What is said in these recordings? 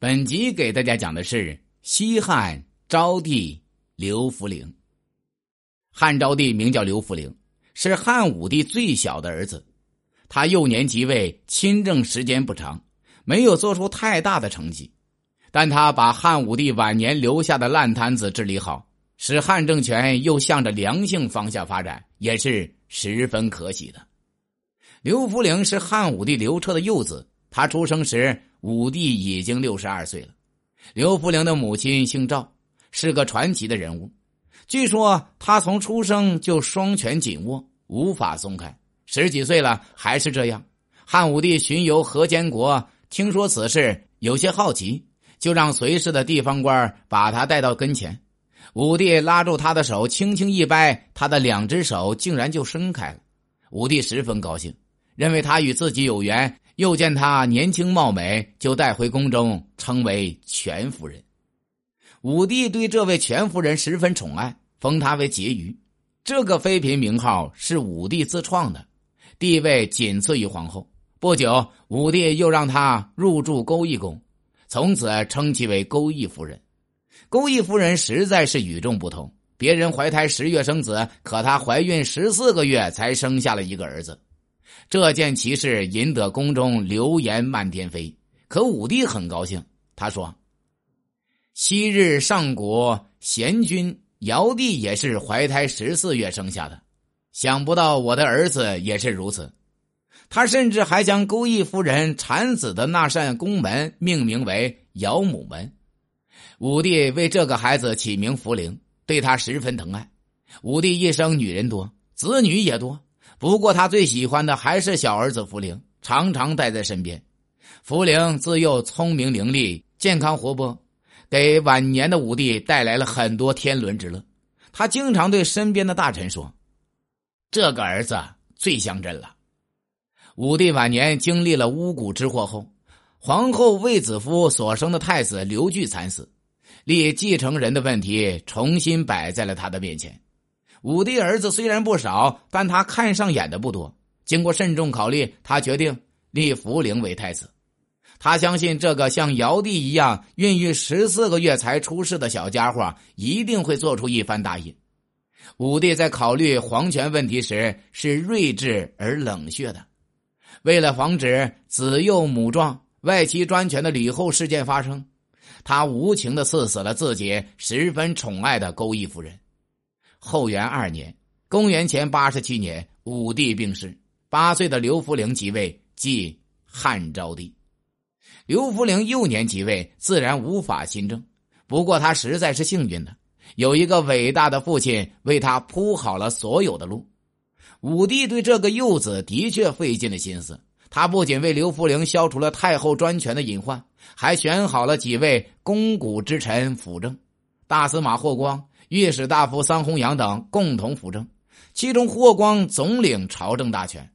本集给大家讲的是西汉昭帝刘弗陵。汉昭帝名叫刘弗陵，是汉武帝最小的儿子。他幼年即位，亲政时间不长，没有做出太大的成绩。但他把汉武帝晚年留下的烂摊子治理好，使汉政权又向着良性方向发展，也是十分可喜的。刘弗陵是汉武帝刘彻的幼子，他出生时。武帝已经六十二岁了。刘弗陵的母亲姓赵，是个传奇的人物。据说他从出生就双拳紧握，无法松开。十几岁了还是这样。汉武帝巡游河间国，听说此事，有些好奇，就让随侍的地方官把他带到跟前。武帝拉住他的手，轻轻一掰，他的两只手竟然就伸开了。武帝十分高兴，认为他与自己有缘。又见她年轻貌美，就带回宫中，称为全夫人。武帝对这位全夫人十分宠爱，封她为婕妤。这个妃嫔名号是武帝自创的，地位仅次于皇后。不久，武帝又让她入住钩弋宫，从此称其为钩弋夫人。钩弋夫人实在是与众不同，别人怀胎十月生子，可她怀孕十四个月才生下了一个儿子。这件奇事引得宫中流言漫天飞，可武帝很高兴。他说：“昔日上古贤君尧帝也是怀胎十四月生下的，想不到我的儿子也是如此。”他甚至还将钩弋夫人产子的那扇宫门命名为尧母门。武帝为这个孩子起名福陵，对他十分疼爱。武帝一生女人多，子女也多。不过，他最喜欢的还是小儿子福陵，常常带在身边。福陵自幼聪明伶俐、健康活泼，给晚年的武帝带来了很多天伦之乐。他经常对身边的大臣说：“这个儿子最像朕了。”武帝晚年经历了巫蛊之祸后，皇后卫子夫所生的太子刘据惨死，立继承人的问题重新摆在了他的面前。武帝儿子虽然不少，但他看上眼的不多。经过慎重考虑，他决定立福陵为太子。他相信这个像尧帝一样孕育十四个月才出世的小家伙一定会做出一番大业。武帝在考虑皇权问题时是睿智而冷血的。为了防止子幼母壮、外戚专权的吕后事件发生，他无情的赐死了自己十分宠爱的钩弋夫人。后元二年，公元前八十七年，武帝病逝，八岁的刘弗陵即位，即汉昭帝。刘弗陵幼年即位，自然无法亲政。不过他实在是幸运的，有一个伟大的父亲为他铺好了所有的路。武帝对这个幼子的确费尽了心思，他不仅为刘弗陵消除了太后专权的隐患，还选好了几位肱骨之臣辅政，大司马霍光。御史大夫桑弘羊等共同辅政，其中霍光总领朝政大权。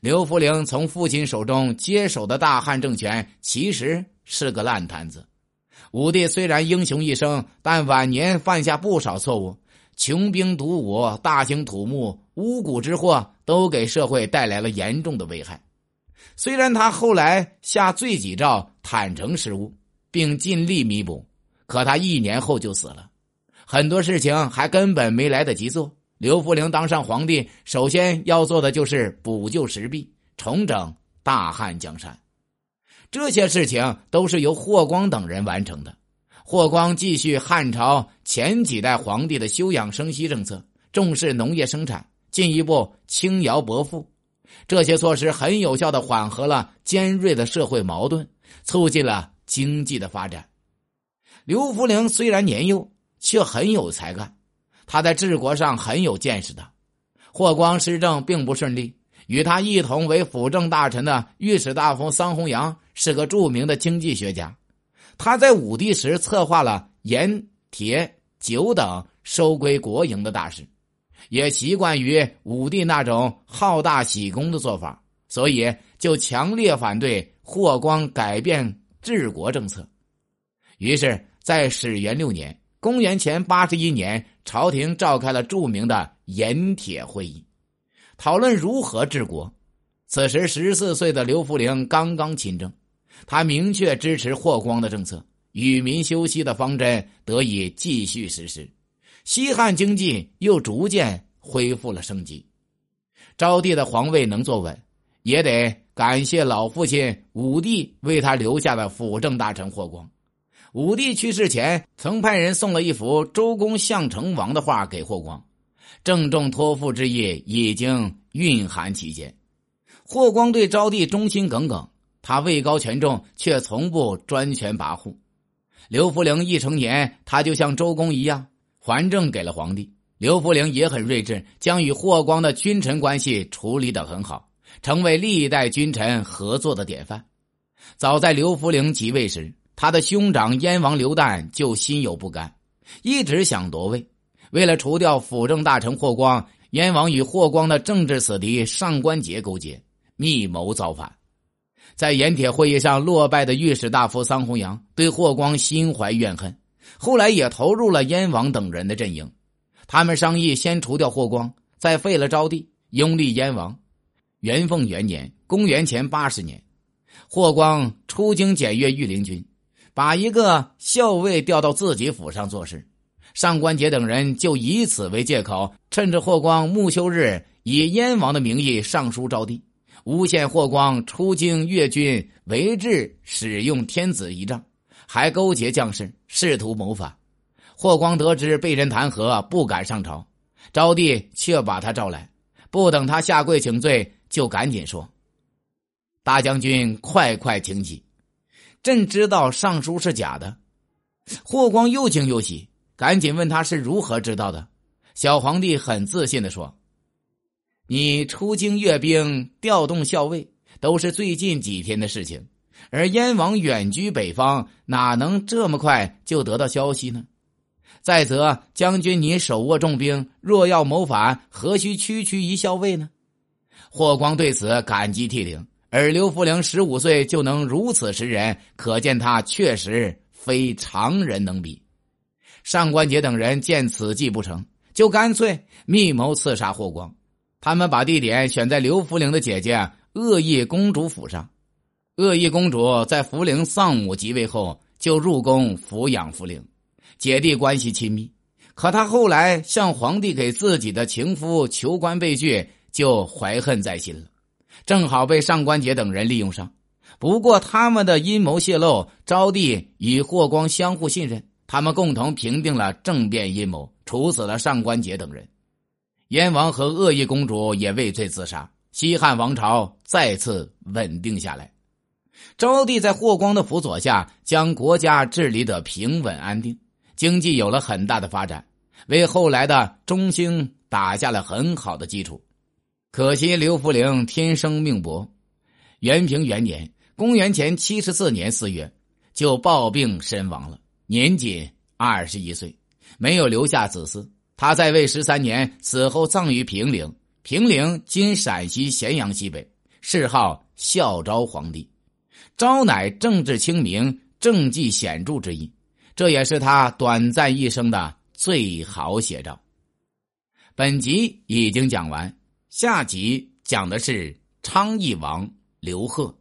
刘弗陵从父亲手中接手的大汉政权其实是个烂摊子。武帝虽然英雄一生，但晚年犯下不少错误，穷兵黩武、大兴土木、巫蛊之祸，都给社会带来了严重的危害。虽然他后来下罪己诏，坦诚失误，并尽力弥补，可他一年后就死了。很多事情还根本没来得及做。刘弗陵当上皇帝，首先要做的就是补救石壁，重整大汉江山。这些事情都是由霍光等人完成的。霍光继续汉朝前几代皇帝的休养生息政策，重视农业生产，进一步轻徭薄赋。这些措施很有效的缓和了尖锐的社会矛盾，促进了经济的发展。刘弗陵虽然年幼。却很有才干，他在治国上很有见识的。霍光施政并不顺利，与他一同为辅政大臣的御史大夫桑弘羊是个著名的经济学家。他在武帝时策划了盐、铁、酒等收归国营的大事，也习惯于武帝那种好大喜功的做法，所以就强烈反对霍光改变治国政策。于是，在始元六年。公元前八十一年，朝廷召开了著名的盐铁会议，讨论如何治国。此时十四岁的刘弗陵刚刚亲政，他明确支持霍光的政策，与民休息的方针得以继续实施，西汉经济又逐渐恢复了生机。昭帝的皇位能坐稳，也得感谢老父亲武帝为他留下的辅政大臣霍光。武帝去世前，曾派人送了一幅周公相成王的画给霍光，郑重托付之意已经蕴含其间。霍光对昭帝忠心耿耿，他位高权重，却从不专权跋扈。刘弗陵一成年，他就像周公一样还政给了皇帝。刘弗陵也很睿智，将与霍光的君臣关系处理得很好，成为历代君臣合作的典范。早在刘弗陵即位时，他的兄长燕王刘旦就心有不甘，一直想夺位。为了除掉辅政大臣霍光，燕王与霍光的政治死敌上官桀勾结。密谋造反，在盐铁会议上落败的御史大夫桑弘羊对霍光心怀怨恨，后来也投入了燕王等人的阵营。他们商议先除掉霍光，再废了昭帝，拥立燕王。元凤元年（公元前八十年），霍光出京检阅御林军，把一个校尉调到自己府上做事。上官桀等人就以此为借口，趁着霍光暮休日，以燕王的名义上书昭帝。诬陷霍光出京阅军，违制使用天子仪仗，还勾结将士试图谋反。霍光得知被人弹劾，不敢上朝。昭帝却把他召来，不等他下跪请罪，就赶紧说：“大将军，快快请起！朕知道上书是假的。”霍光又惊又喜，赶紧问他是如何知道的。小皇帝很自信的说。你出京阅兵、调动校尉，都是最近几天的事情，而燕王远居北方，哪能这么快就得到消息呢？再则，将军你手握重兵，若要谋反，何须区区一校尉呢？霍光对此感激涕零，而刘弗陵十五岁就能如此识人，可见他确实非常人能比。上官桀等人见此计不成，就干脆密谋刺杀霍光。他们把地点选在刘福陵的姐姐鄂邑公主府上。鄂邑公主在福陵丧母即位后，就入宫抚养福陵，姐弟关系亲密。可她后来向皇帝给自己的情夫求官被拒，就怀恨在心了，正好被上官桀等人利用上。不过他们的阴谋泄露，昭帝与霍光相互信任，他们共同平定了政变阴谋，处死了上官桀等人。燕王和鄂邑公主也畏罪自杀，西汉王朝再次稳定下来。昭帝在霍光的辅佐下，将国家治理得平稳安定，经济有了很大的发展，为后来的中兴打下了很好的基础。可惜刘弗陵天生命薄，元平元年（公元前七十四年四月）就暴病身亡了，年仅二十一岁，没有留下子嗣。他在位十三年，死后葬于平陵。平陵今陕西咸阳西北，谥号孝昭皇帝。昭乃政治清明、政绩显著之意，这也是他短暂一生的最好写照。本集已经讲完，下集讲的是昌邑王刘贺。